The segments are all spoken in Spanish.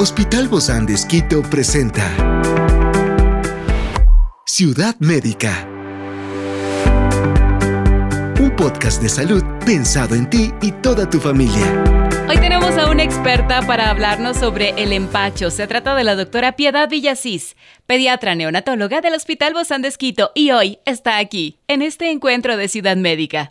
Hospital Bozán de Esquito presenta Ciudad Médica. Un podcast de salud pensado en ti y toda tu familia. Hoy tenemos a una experta para hablarnos sobre el empacho. Se trata de la doctora Piedad Villasís, pediatra neonatóloga del Hospital Bozán de y hoy está aquí, en este encuentro de Ciudad Médica.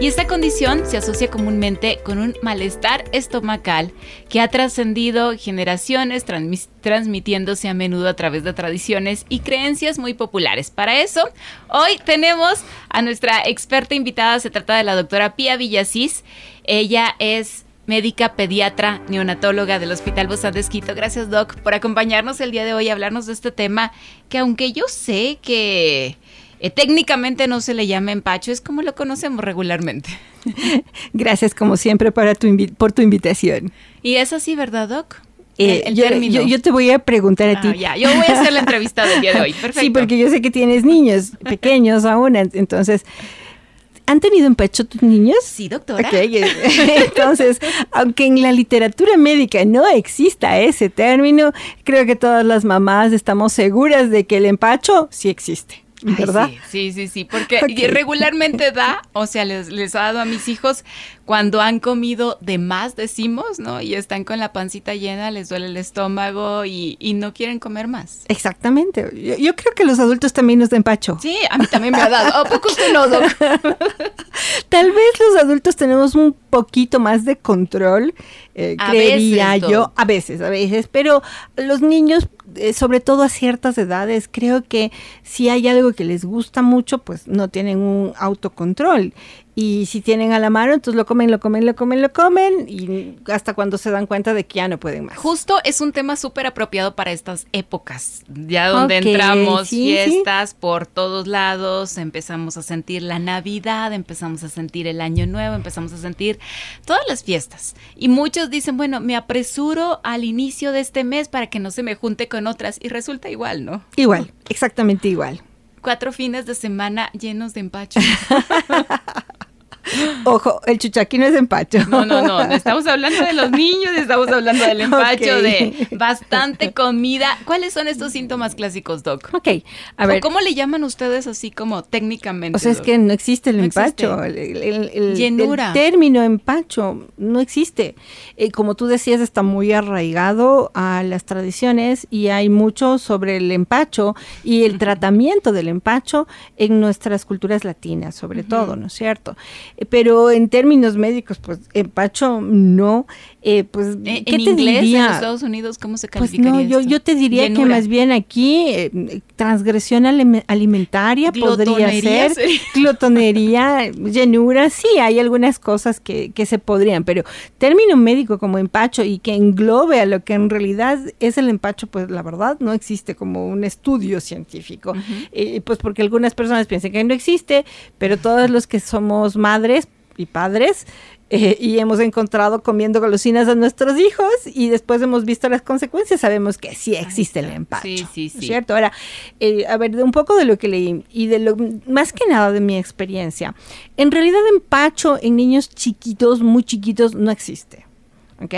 Y esta condición se asocia comúnmente con un malestar estomacal que ha trascendido generaciones, transmitiéndose a menudo a través de tradiciones y creencias muy populares. Para eso, hoy tenemos a nuestra experta invitada, se trata de la doctora Pía Villasís. Ella es médica pediatra neonatóloga del Hospital Bozán de Esquito. Gracias, Doc, por acompañarnos el día de hoy a hablarnos de este tema que aunque yo sé que eh, técnicamente no se le llama empacho, es como lo conocemos regularmente. Gracias como siempre para tu por tu invitación. Y es así, ¿verdad, Doc? Eh, yo, te voy a preguntar a ah, ti. Ya, yo voy a hacer la entrevista del día de hoy. Perfecto. Sí, porque yo sé que tienes niños pequeños aún, entonces ¿Han tenido empacho tus niños? Sí, doctora. Entonces, aunque en la literatura médica no exista ese término, creo que todas las mamás estamos seguras de que el empacho sí existe. ¿Verdad? sí, sí, sí, porque regularmente da, o sea, les, les ha dado a mis hijos cuando han comido de más, decimos, ¿no? Y están con la pancita llena, les duele el estómago y, no quieren comer más. Exactamente. Yo, creo que los adultos también nos da empacho. Sí, a mí también me ha dado. ¿A poco usted no, Tal vez los adultos tenemos un poquito más de control, eh, creería yo, a veces, a veces, pero los niños eh, sobre todo a ciertas edades, creo que si hay algo que les gusta mucho, pues no tienen un autocontrol. Y si tienen a la mano, entonces lo comen, lo comen, lo comen, lo comen y hasta cuando se dan cuenta de que ya no pueden más. Justo es un tema súper apropiado para estas épocas, ya donde entramos fiestas por todos lados, empezamos a sentir la Navidad, empezamos a sentir el Año Nuevo, empezamos a sentir todas las fiestas. Y muchos dicen, bueno, me apresuro al inicio de este mes para que no se me junte con otras y resulta igual, ¿no? Igual, exactamente igual cuatro fines de semana llenos de empacho. Ojo, el chuchaqui no es empacho. No, no, no. Estamos hablando de los niños, estamos hablando del empacho, de bastante comida. ¿Cuáles son estos síntomas clásicos, Doc? Ok, a ver. ¿Cómo le llaman ustedes así como técnicamente? O sea, es que no existe el empacho. El, Llenura. el, término empacho no existe. Eh, como tú decías, está muy arraigado a las tradiciones y hay mucho sobre el empacho y el tratamiento del empacho en nuestras culturas latinas, sobre todo, ¿no es cierto? Pero en términos médicos, pues empacho no. Eh, pues, ¿qué te inglés, diría? en Estados Unidos, ¿cómo se calificaría Pues no, yo, yo te diría que más bien aquí eh, transgresión alimentaria podría ser, glotonería, llenura, sí, hay algunas cosas que, que se podrían, pero término médico como empacho y que englobe a lo que en realidad es el empacho, pues la verdad no existe como un estudio científico, eh, pues porque algunas personas piensan que no existe, pero todos los que somos madres y padres eh, y hemos encontrado comiendo golosinas a nuestros hijos y después hemos visto las consecuencias, sabemos que sí existe el empacho. Sí, sí, sí. ¿Cierto? Ahora, eh, a ver, de un poco de lo que leí y de lo más que nada de mi experiencia, en realidad empacho en niños chiquitos, muy chiquitos, no existe. ¿Ok?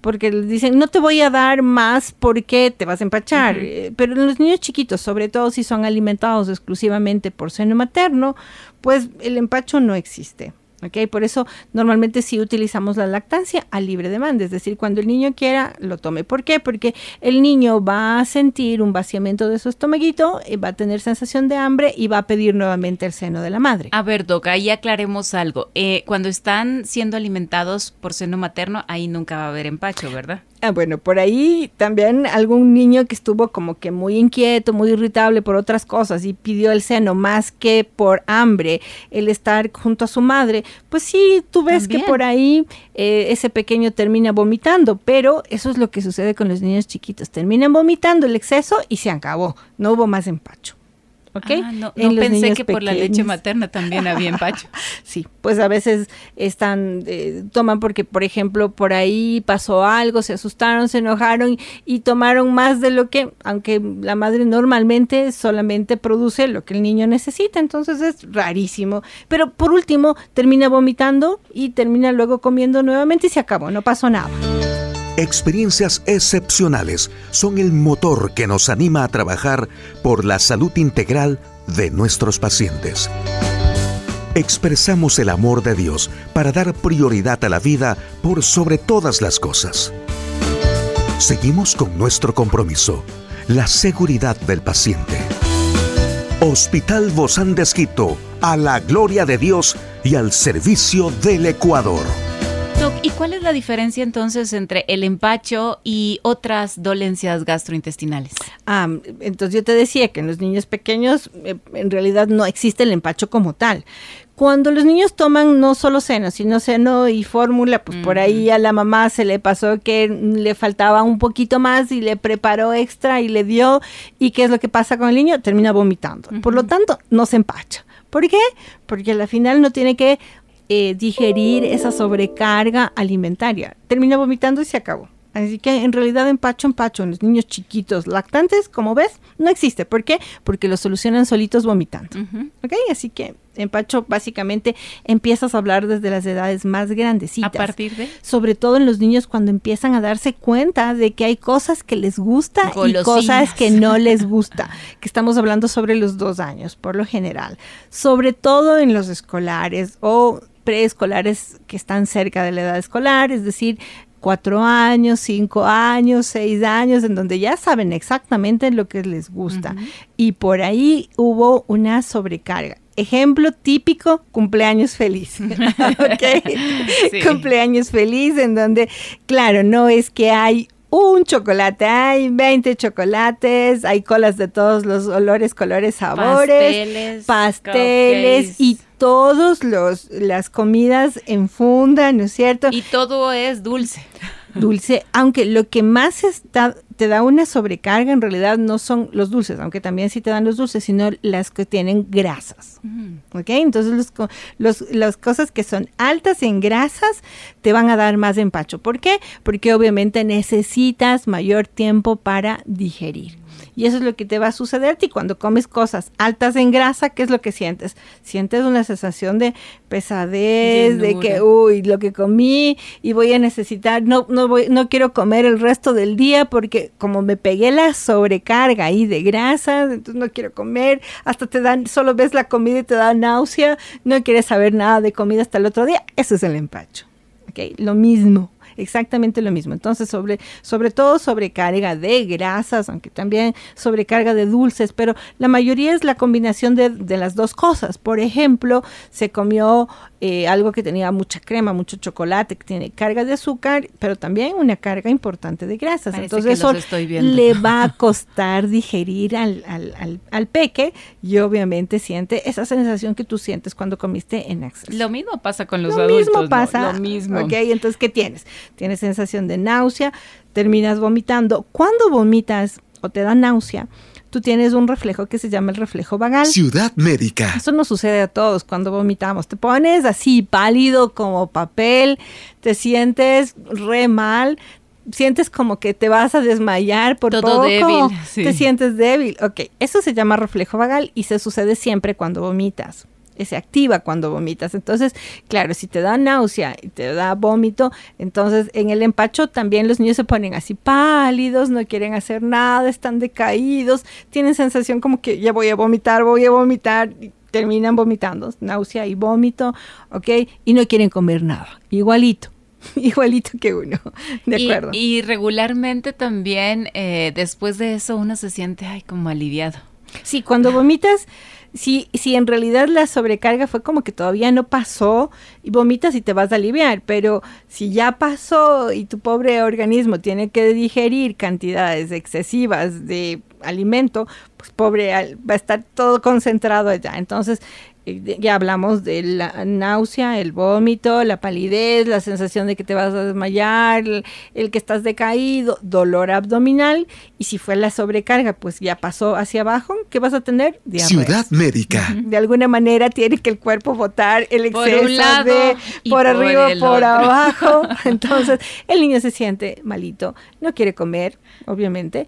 Porque les dicen, no te voy a dar más porque te vas a empachar. Eh, pero en los niños chiquitos, sobre todo si son alimentados exclusivamente por seno materno, pues el empacho no existe. ¿Ok? Por eso normalmente sí utilizamos la lactancia a libre demanda, es decir, cuando el niño quiera, lo tome. ¿Por qué? Porque el niño va a sentir un vaciamiento de su estomaguito, eh, va a tener sensación de hambre y va a pedir nuevamente el seno de la madre. A ver, Doc, ahí aclaremos algo. Eh, cuando están siendo alimentados por seno materno, ahí nunca va a haber empacho, ¿verdad? Ah, bueno, por ahí también algún niño que estuvo como que muy inquieto, muy irritable por otras cosas y pidió el seno más que por hambre, el estar junto a su madre, pues sí, tú ves que por ahí eh, ese pequeño termina vomitando, pero eso es lo que sucede con los niños chiquitos, terminan vomitando el exceso y se acabó, no hubo más empacho. Ah, no, pensé que por la leche materna también había empacho. sí, pues a veces están, eh, toman porque, por ejemplo, por ahí pasó algo, se asustaron, se enojaron y, tomaron más de lo que, aunque la madre normalmente solamente produce lo que el niño necesita, entonces es rarísimo. Pero por último, termina vomitando y termina luego comiendo nuevamente y se acabó, no pasó nada. Experiencias excepcionales son el motor que nos anima a trabajar por la salud integral de nuestros pacientes. Expresamos el amor de Dios para dar prioridad a la vida por sobre todas las cosas. Seguimos con nuestro compromiso, la seguridad del paciente. Hospital Bozán de a la gloria de Dios y al servicio del Ecuador. ¿Y cuál es la diferencia entonces entre el empacho y otras dolencias gastrointestinales? Ah, entonces yo te decía que en los niños pequeños eh, en realidad no existe el empacho como tal. Cuando los niños toman no solo seno, sino seno y fórmula, pues por ahí a la mamá se le pasó que le faltaba un poquito más y le preparó extra y le dio. ¿Y qué es lo que pasa con el niño? Termina vomitando. Por lo tanto, no se empacha. ¿Por qué? Porque al final no tiene que eh, digerir esa sobrecarga alimentaria. Termina vomitando y se acabó. Así que en realidad empacho, empacho en los niños chiquitos lactantes, como ves, no existe. ¿Por qué? Porque lo solucionan solitos vomitando. ¿Ok? Así que empacho básicamente empiezas a hablar desde las edades más grandecitas. ¿A partir de? Sobre todo en los niños cuando empiezan a darse cuenta de que hay cosas que les gusta y cosas que no les gusta. que estamos hablando sobre los dos años, por lo general. Sobre todo en los escolares o preescolares que están cerca de la edad escolar, es decir, cuatro años, cinco años, seis años, en donde ya saben exactamente lo que les gusta. Y por ahí hubo una sobrecarga. Ejemplo típico, cumpleaños feliz. Cumpleaños feliz, en donde, claro, no es que hay un chocolate, hay 20 chocolates, hay colas de todos los olores, colores, sabores, pasteles, pasteles y todos los las comidas en funda, ¿no es cierto? Y todo es dulce. Dulce, aunque lo que más está te da una sobrecarga, en realidad no son los dulces, aunque también sí te dan los dulces, sino las que tienen grasas. ¿Ok? Entonces los, las cosas que son altas en grasas te van a dar más empacho. ¿Por qué? Porque obviamente necesitas mayor tiempo para digerir. Y eso es lo que te va a suceder y cuando comes cosas altas en grasa, ¿qué es lo que sientes? Sientes una sensación de pesadez, de que, uy, lo que comí y voy a necesitar, no, no, voy, no quiero comer el resto del día porque como me pegué la sobrecarga ahí de grasa, entonces no quiero comer, hasta te dan, solo ves la comida y te da náusea, no quieres saber nada de comida hasta el otro día, eso es el empacho. ¿okay? Lo mismo exactamente lo mismo. Entonces, sobre, sobre todo sobrecarga de grasas, aunque también sobrecarga de dulces, pero la mayoría es la combinación de, de las dos cosas. Por ejemplo, se comió eh, algo que tenía mucha crema, mucho chocolate, que tiene carga de azúcar, pero también una carga importante de grasas. Entonces eso le va a costar digerir al, al, al, peque y obviamente siente esa sensación que tú sientes cuando comiste en exceso. Lo mismo pasa con los adultos. Lo mismo pasa. Lo mismo. Ok, entonces, ¿qué tienes? Tienes sensación de náusea, terminas vomitando. Cuando vomitas o te da náusea, tú tienes un reflejo que se llama el reflejo vagal. Ciudad médica. Eso nos sucede a todos cuando vomitamos. Te pones así pálido como papel, te sientes re mal, sientes como que te vas a desmayar por Todo débil. Te sientes débil. Ok, eso se llama reflejo vagal y se sucede siempre cuando vomitas se activa cuando vomitas. Entonces, claro, si te da náusea y te da vómito, entonces en el empacho también los niños se ponen así pálidos, no quieren hacer nada, están decaídos, tienen sensación como que ya voy a vomitar, voy a vomitar, y terminan vomitando, náusea y vómito, ¿ok? Y no quieren comer nada, igualito. Igualito que uno, de acuerdo. Y regularmente también eh, después de eso uno se siente ay, como aliviado. Sí, cuando vomitas, si, si en realidad la sobrecarga fue como que todavía no pasó y vomitas y te vas a aliviar, pero si ya pasó y tu pobre organismo tiene que digerir cantidades excesivas de alimento, pues pobre, va a estar todo concentrado allá. Entonces, ya hablamos de la náusea, el vómito, la palidez, la sensación de que te vas a desmayar, el, que estás decaído, dolor abdominal y si fue la sobrecarga, pues ya pasó hacia abajo, ¿qué vas a tener? Ciudad médica. De alguna manera tiene que el cuerpo botar el exceso de por, arriba, por abajo. Entonces el niño se siente malito, no quiere comer, obviamente.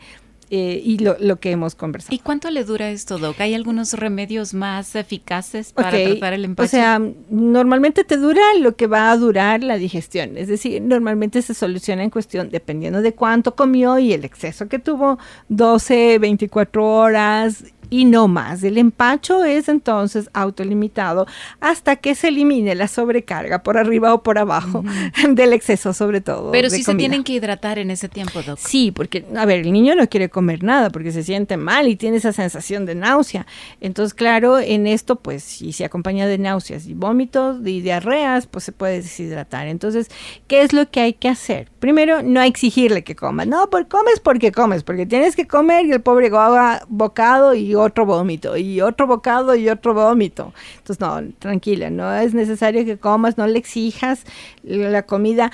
Eh, y lo, que hemos conversado. ¿Y cuánto le dura esto, Doc? ¿Hay algunos remedios más eficaces para tratar el empacho? O sea, normalmente te dura lo que va a durar la digestión. Es decir, normalmente se soluciona en cuestión, dependiendo de cuánto comió y el exceso que tuvo, 12, 24 horas y no más. El empacho es entonces autolimitado hasta que se elimine la sobrecarga por arriba o por abajo del exceso sobre todo. Pero sí se tienen que hidratar en ese tiempo, doctor. Sí, porque, a ver, el niño no quiere comer nada porque se siente mal y tiene esa sensación de náusea. Entonces, claro, en esto, pues, si se acompaña de náuseas y vómitos y diarreas, pues se puede deshidratar. Entonces, ¿qué es lo que hay que hacer? Primero, no exigirle que coma. No, porque comes porque comes, porque tienes que comer y el pobre haga bocado y otro vómito y otro bocado y otro vómito. Entonces, no, tranquila, no es necesario que comas, no le exijas la comida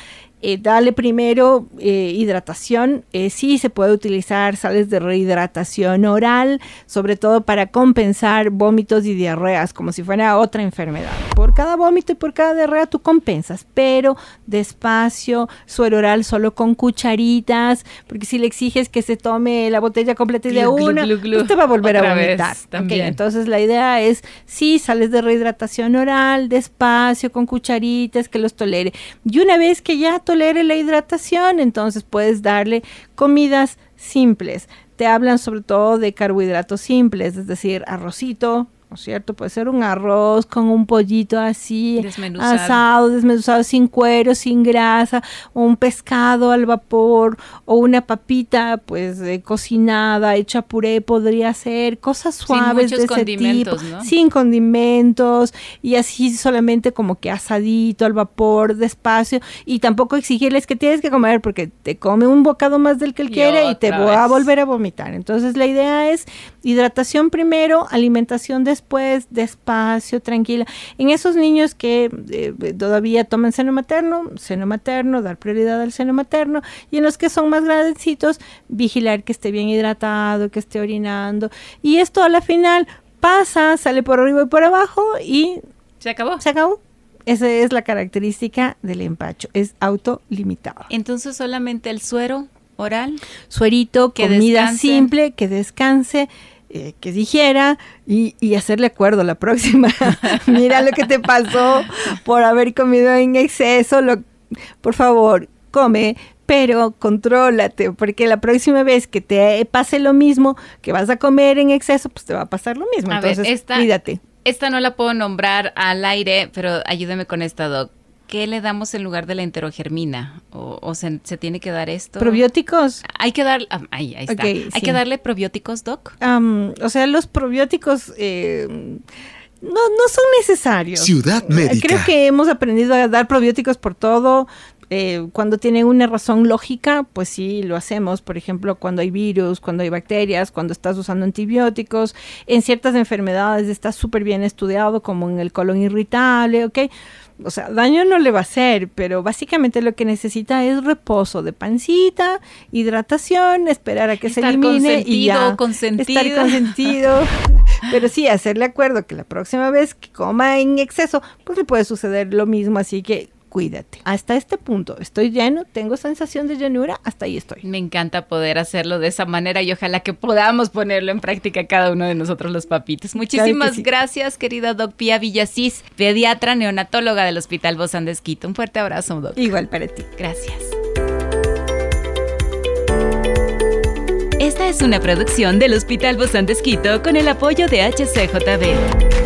eh, dale primero eh, hidratación. Eh, sí se puede utilizar sales de rehidratación oral, sobre todo para compensar vómitos y diarreas, como si fuera otra enfermedad. Por cada vómito y por cada diarrea tú compensas, pero despacio, suero oral solo con cucharitas, porque si le exiges que se tome la botella completa y de una, pues te va a volver a vomitar. entonces la idea es, sí, sales de rehidratación oral, despacio, con cucharitas, que los tolere. Y una vez que ya tolere la hidratación, entonces puedes darle comidas simples. Te hablan sobre todo de carbohidratos simples, es decir, arrocito, ¿no es cierto? Puede ser un arroz con un pollito así, asado, desmenuzado, sin cuero, sin grasa, o un pescado al vapor, o una papita, pues, cocinada, hecha puré, podría ser, cosas suaves de ese tipo, sin condimentos, y así solamente como que asadito al vapor, despacio, y tampoco exigirles que tienes que comer, porque te come un bocado más del que él quiere y te va a volver a vomitar. Entonces, la idea es hidratación primero, alimentación de después, despacio, tranquila. En esos niños que eh, todavía toman seno materno, seno materno, dar prioridad al seno materno, y en los que son más grandecitos, vigilar que esté bien hidratado, que esté orinando. Y esto a la final pasa, sale por arriba y por abajo y... Se acabó. Se acabó. Esa es la característica del empacho, es autolimitado. Entonces solamente el suero oral. Suerito, comida simple, que descanse eh, que dijera y, hacerle acuerdo la próxima. Mira lo que te pasó por haber comido en exceso. Lo, por favor, come, pero contrólate, porque la próxima vez que te pase lo mismo, que vas a comer en exceso, pues te va a pasar lo mismo. Entonces, cuídate. Esta no la puedo nombrar al aire, pero ayúdeme con esta, Doc. ¿Qué le damos en lugar de la enterogermina? ¿O, se, tiene que dar esto? ¿Probióticos? Hay que dar, ah, ahí, está. ¿Hay que darle probióticos, Doc? o sea, los probióticos... Eh, no, no son necesarios. Ciudad médica. Creo que hemos aprendido a dar probióticos por todo. Eh, cuando tiene una razón lógica, pues sí, lo hacemos. Por ejemplo, cuando hay virus, cuando hay bacterias, cuando estás usando antibióticos. En ciertas enfermedades está súper bien estudiado, como en el colon irritable, ¿ok? O sea, daño no le va a hacer, pero básicamente lo que necesita es reposo de pancita, hidratación, esperar a que se elimine y ya consentido. estar consentido. pero sí, hacerle acuerdo que la próxima vez que coma en exceso, pues le puede suceder lo mismo, así que cuídate. Hasta este punto estoy lleno, tengo sensación de llenura, hasta ahí estoy. Me encanta poder hacerlo de esa manera y ojalá que podamos ponerlo en práctica cada uno de nosotros los papitos. Muchísimas gracias, querida Doc Pia Villasís, pediatra neonatóloga del Hospital Bozán de Un fuerte abrazo, Doc. Igual para ti. Gracias. Esta es una producción del Hospital Bozán de con el apoyo de HCJB.